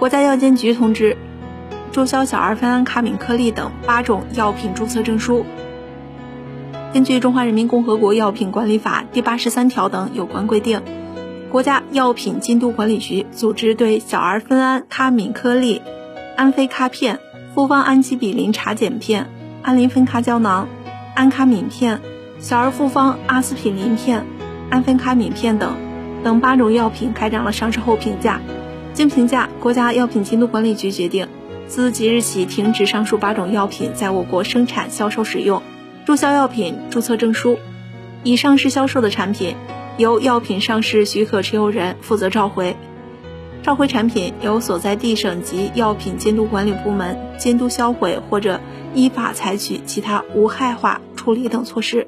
国家药监局通知，注销小儿酚胺卡敏颗粒等八种药品注册证书。根据《中华人民共和国药品管理法》第八十三条等有关规定，国家药品监督管理局组织对小儿酚胺卡敏颗粒、安非他片、复方氨基比林茶碱片、氨磷酚咖胶囊、安卡敏片、小儿复方阿司匹林片、安非卡敏片等等八种药品开展了上市后评价。经评价，国家药品监督管理局决定，自即日起停止上述八种药品在我国生产、销售、使用，注销药品注册证书。已上市销售的产品，由药品上市许可持有人负责召回。召回产品由所在地省级药品监督管理部门监督销毁，或者依法采取其他无害化处理等措施。